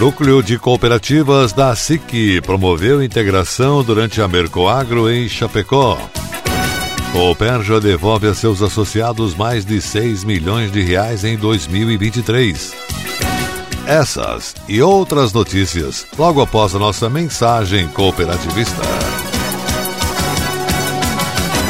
Núcleo de Cooperativas da SIC promoveu integração durante a Mercoagro em Chapecó. Cooperja devolve a seus associados mais de 6 milhões de reais em 2023. Essas e outras notícias logo após a nossa mensagem cooperativista.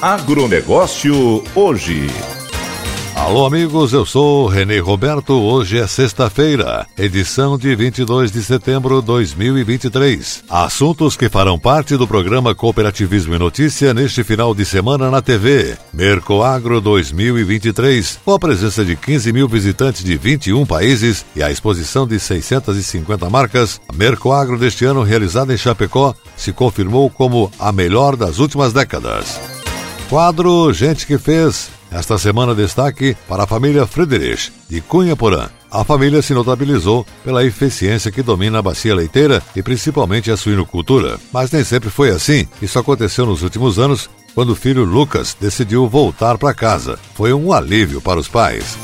Agronegócio hoje. Alô, amigos, eu sou Renê Roberto. Hoje é sexta-feira, edição de 22 de setembro de 2023. Assuntos que farão parte do programa Cooperativismo e Notícia neste final de semana na TV. Mercoagro 2023, com a presença de 15 mil visitantes de 21 países e a exposição de 650 marcas, a Mercoagro deste ano, realizada em Chapecó, se confirmou como a melhor das últimas décadas. Quadro Gente que Fez. Esta semana destaque para a família Friedrich, de Cunha Porã. A família se notabilizou pela eficiência que domina a bacia leiteira e principalmente a suinocultura. Mas nem sempre foi assim. Isso aconteceu nos últimos anos, quando o filho Lucas decidiu voltar para casa. Foi um alívio para os pais.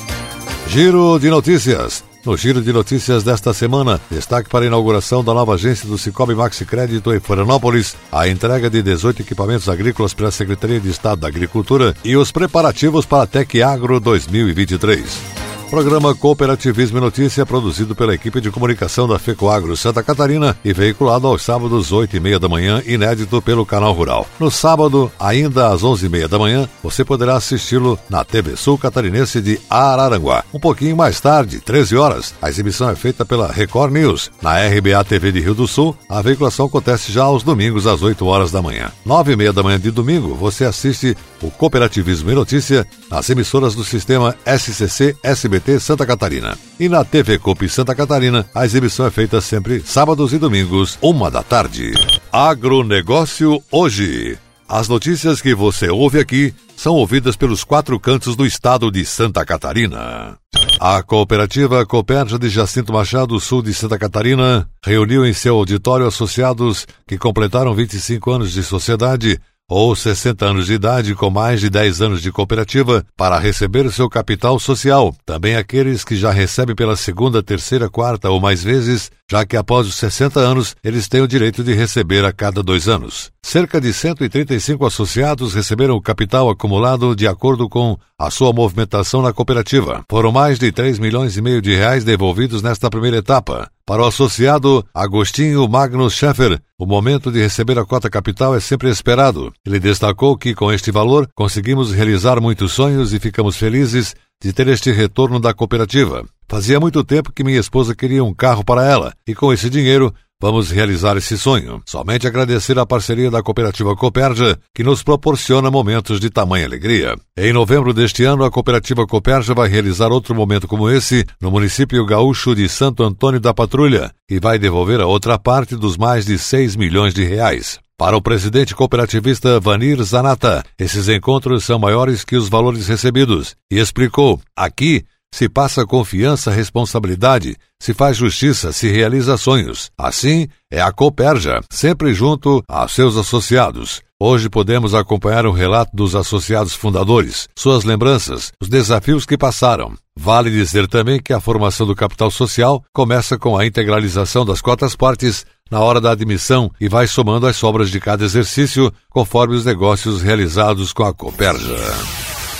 Giro de notícias. No giro de notícias desta semana, destaque para a inauguração da nova agência do Cicobi Maxi Crédito em Florianópolis, a entrega de 18 equipamentos agrícolas pela Secretaria de Estado da Agricultura e os preparativos para a Tec Agro 2023. Programa Cooperativismo e Notícia, produzido pela equipe de comunicação da FECOAGRO Santa Catarina e veiculado aos sábados, 8 e meia da manhã, inédito pelo Canal Rural. No sábado, ainda às 11 e meia da manhã, você poderá assisti-lo na TV Sul Catarinense de Araranguá. Um pouquinho mais tarde, 13 horas, a exibição é feita pela Record News. Na RBA TV de Rio do Sul, a veiculação acontece já aos domingos, às 8 horas da manhã. 9 e meia da manhã de domingo, você assiste o Cooperativismo e Notícia nas emissoras do sistema SCC SBT Santa Catarina. E na TV Copi Santa Catarina, a exibição é feita sempre sábados e domingos, uma da tarde. Agronegócio hoje. As notícias que você ouve aqui são ouvidas pelos quatro cantos do estado de Santa Catarina. A cooperativa Cooperja de Jacinto Machado, sul de Santa Catarina, reuniu em seu auditório associados que completaram 25 anos de sociedade ou 60 anos de idade com mais de 10 anos de cooperativa para receber seu capital social. Também aqueles que já recebem pela segunda, terceira, quarta ou mais vezes, já que após os 60 anos eles têm o direito de receber a cada dois anos. Cerca de 135 associados receberam o capital acumulado de acordo com a sua movimentação na cooperativa. Foram mais de 3 milhões e meio de reais devolvidos nesta primeira etapa. Para o associado Agostinho Magnus Scheffer, o momento de receber a cota capital é sempre esperado. Ele destacou que, com este valor, conseguimos realizar muitos sonhos e ficamos felizes de ter este retorno da cooperativa. Fazia muito tempo que minha esposa queria um carro para ela, e com esse dinheiro Vamos realizar esse sonho. Somente agradecer a parceria da Cooperativa Cooperja, que nos proporciona momentos de tamanha alegria. Em novembro deste ano, a Cooperativa Cooperja vai realizar outro momento como esse no município gaúcho de Santo Antônio da Patrulha e vai devolver a outra parte dos mais de 6 milhões de reais. Para o presidente cooperativista Vanir Zanata, esses encontros são maiores que os valores recebidos e explicou: aqui se passa confiança, responsabilidade, se faz justiça, se realiza sonhos. Assim é a Coperja, sempre junto aos seus associados. Hoje podemos acompanhar o relato dos associados fundadores, suas lembranças, os desafios que passaram. Vale dizer também que a formação do capital social começa com a integralização das cotas partes na hora da admissão e vai somando as sobras de cada exercício conforme os negócios realizados com a Coperja.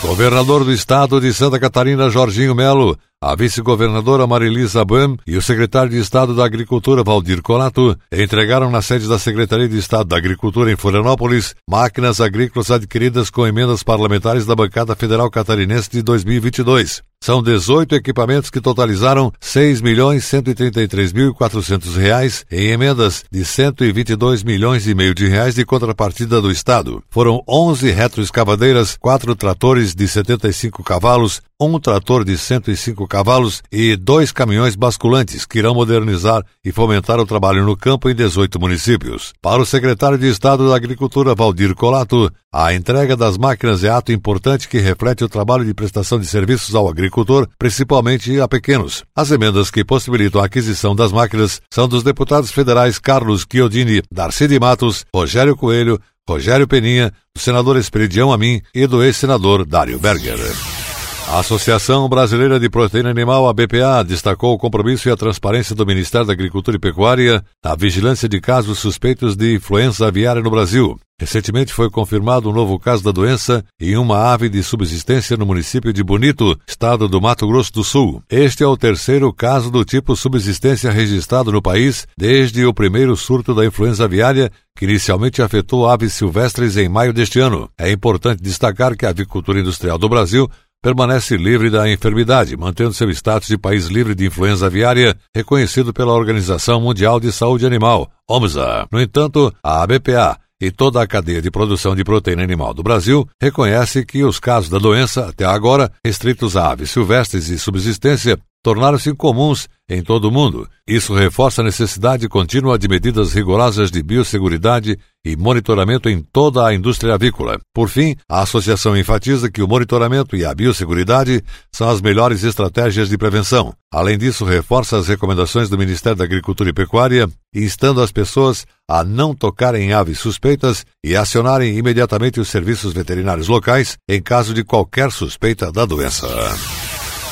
Governador do Estado de Santa Catarina, Jorginho Melo, a vice-governadora Marilisa Bam e o secretário de Estado da Agricultura, Valdir Colato, entregaram na sede da Secretaria de Estado da Agricultura em Florianópolis máquinas agrícolas adquiridas com emendas parlamentares da bancada federal catarinense de 2022. São 18 equipamentos que totalizaram 6.133.400 reais em emendas de 122 milhões e meio de reais de contrapartida do Estado. Foram 11 retroescavadeiras, 4 tratores de 75 cavalos, um trator de 105 cavalos e dois caminhões basculantes que irão modernizar e fomentar o trabalho no campo em 18 municípios. Para o secretário de Estado da Agricultura, Valdir Colato, a entrega das máquinas é ato importante que reflete o trabalho de prestação de serviços ao agricultor agricultor, principalmente a pequenos. As emendas que possibilitam a aquisição das máquinas são dos deputados federais Carlos Chiodini, Darcy de Matos, Rogério Coelho, Rogério Peninha, do senador Esperidião Amin e do ex-senador Dário Berger. A Associação Brasileira de Proteína Animal, a BPA, destacou o compromisso e a transparência do Ministério da Agricultura e Pecuária na vigilância de casos suspeitos de influenza aviária no Brasil. Recentemente foi confirmado um novo caso da doença em uma ave de subsistência no município de Bonito, estado do Mato Grosso do Sul. Este é o terceiro caso do tipo subsistência registrado no país desde o primeiro surto da influenza aviária, que inicialmente afetou aves silvestres em maio deste ano. É importante destacar que a avicultura industrial do Brasil permanece livre da enfermidade, mantendo seu status de país livre de influenza aviária, reconhecido pela Organização Mundial de Saúde Animal, OMSA. No entanto, a BPA e toda a cadeia de produção de proteína animal do Brasil reconhece que os casos da doença, até agora restritos a aves silvestres e subsistência, tornaram-se comuns em todo o mundo. Isso reforça a necessidade contínua de medidas rigorosas de biosseguridade e monitoramento em toda a indústria avícola. Por fim, a associação enfatiza que o monitoramento e a biosseguridade são as melhores estratégias de prevenção. Além disso, reforça as recomendações do Ministério da Agricultura e Pecuária, instando as pessoas a não tocarem em aves suspeitas e acionarem imediatamente os serviços veterinários locais em caso de qualquer suspeita da doença.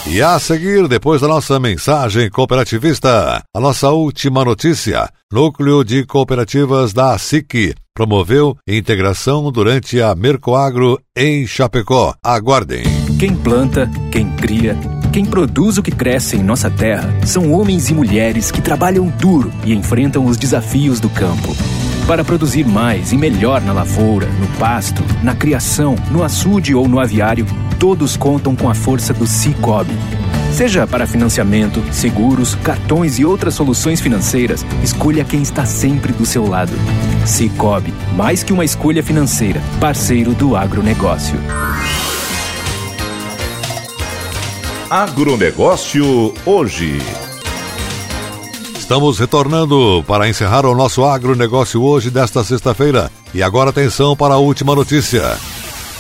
E a seguir, depois da nossa mensagem cooperativista, a nossa última notícia: Núcleo de Cooperativas da SIC promoveu integração durante a Mercoagro em Chapecó. Aguardem. Quem planta, quem cria, quem produz o que cresce em nossa terra são homens e mulheres que trabalham duro e enfrentam os desafios do campo. Para produzir mais e melhor na lavoura, no pasto, na criação, no açude ou no aviário, todos contam com a força do Cicobi. Seja para financiamento, seguros, cartões e outras soluções financeiras, escolha quem está sempre do seu lado. Cicobi, mais que uma escolha financeira, parceiro do agronegócio. Agronegócio hoje. Estamos retornando para encerrar o nosso agronegócio hoje desta sexta-feira. E agora atenção para a última notícia.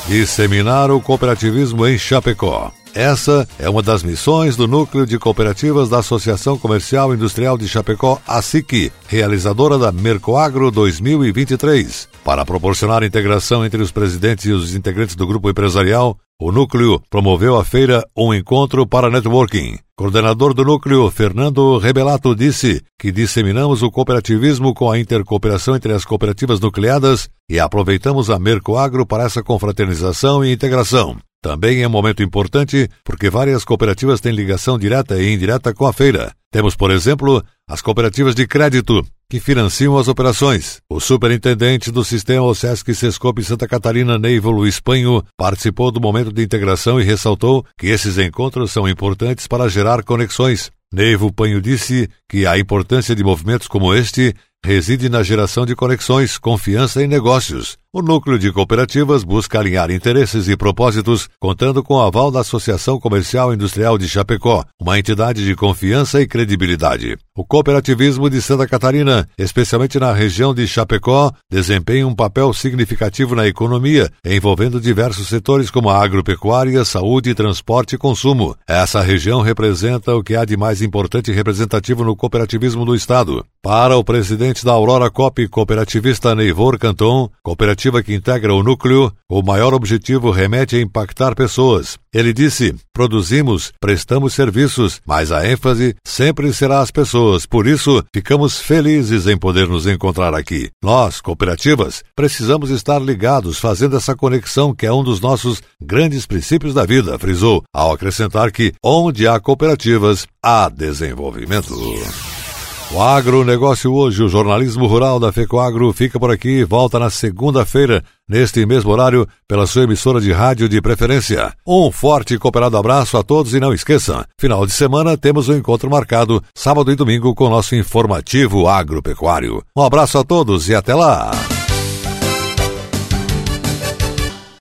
Disseminar o cooperativismo em Chapecó. Essa é uma das missões do Núcleo de Cooperativas da Associação Comercial Industrial de Chapecó, ASIC, realizadora da Mercoagro 2023. Para proporcionar integração entre os presidentes e os integrantes do grupo empresarial, o núcleo promoveu a feira Um Encontro para Networking. Coordenador do núcleo, Fernando Rebelato, disse que disseminamos o cooperativismo com a intercooperação entre as cooperativas nucleadas e aproveitamos a Mercoagro para essa confraternização e integração. Também é um momento importante porque várias cooperativas têm ligação direta e indireta com a feira. Temos, por exemplo, as cooperativas de crédito, que financiam as operações. O superintendente do sistema OSESC Sescope Santa Catarina, Neivo Luiz Panho, participou do momento de integração e ressaltou que esses encontros são importantes para gerar conexões. Neivo Panho disse que a importância de movimentos como este reside na geração de conexões, confiança e negócios. O núcleo de cooperativas busca alinhar interesses e propósitos, contando com o aval da Associação Comercial Industrial de Chapecó, uma entidade de confiança e credibilidade. O cooperativismo de Santa Catarina, especialmente na região de Chapecó, desempenha um papel significativo na economia, envolvendo diversos setores como agropecuária, saúde, transporte e consumo. Essa região representa o que há de mais importante e representativo no cooperativismo do Estado. Para o presidente da Aurora Cop cooperativista Neivor Canton, cooperativa que integra o núcleo, o maior objetivo remete a impactar pessoas. Ele disse: produzimos, prestamos serviços, mas a ênfase sempre será as pessoas. Por isso, ficamos felizes em poder nos encontrar aqui. Nós, cooperativas, precisamos estar ligados, fazendo essa conexão que é um dos nossos grandes princípios da vida, frisou, ao acrescentar que onde há cooperativas, há desenvolvimento. O agronegócio hoje, o jornalismo rural da FECOAGRO fica por aqui volta na segunda-feira, neste mesmo horário, pela sua emissora de rádio de preferência. Um forte e cooperado abraço a todos e não esqueçam, final de semana temos um encontro marcado, sábado e domingo, com nosso informativo agropecuário. Um abraço a todos e até lá!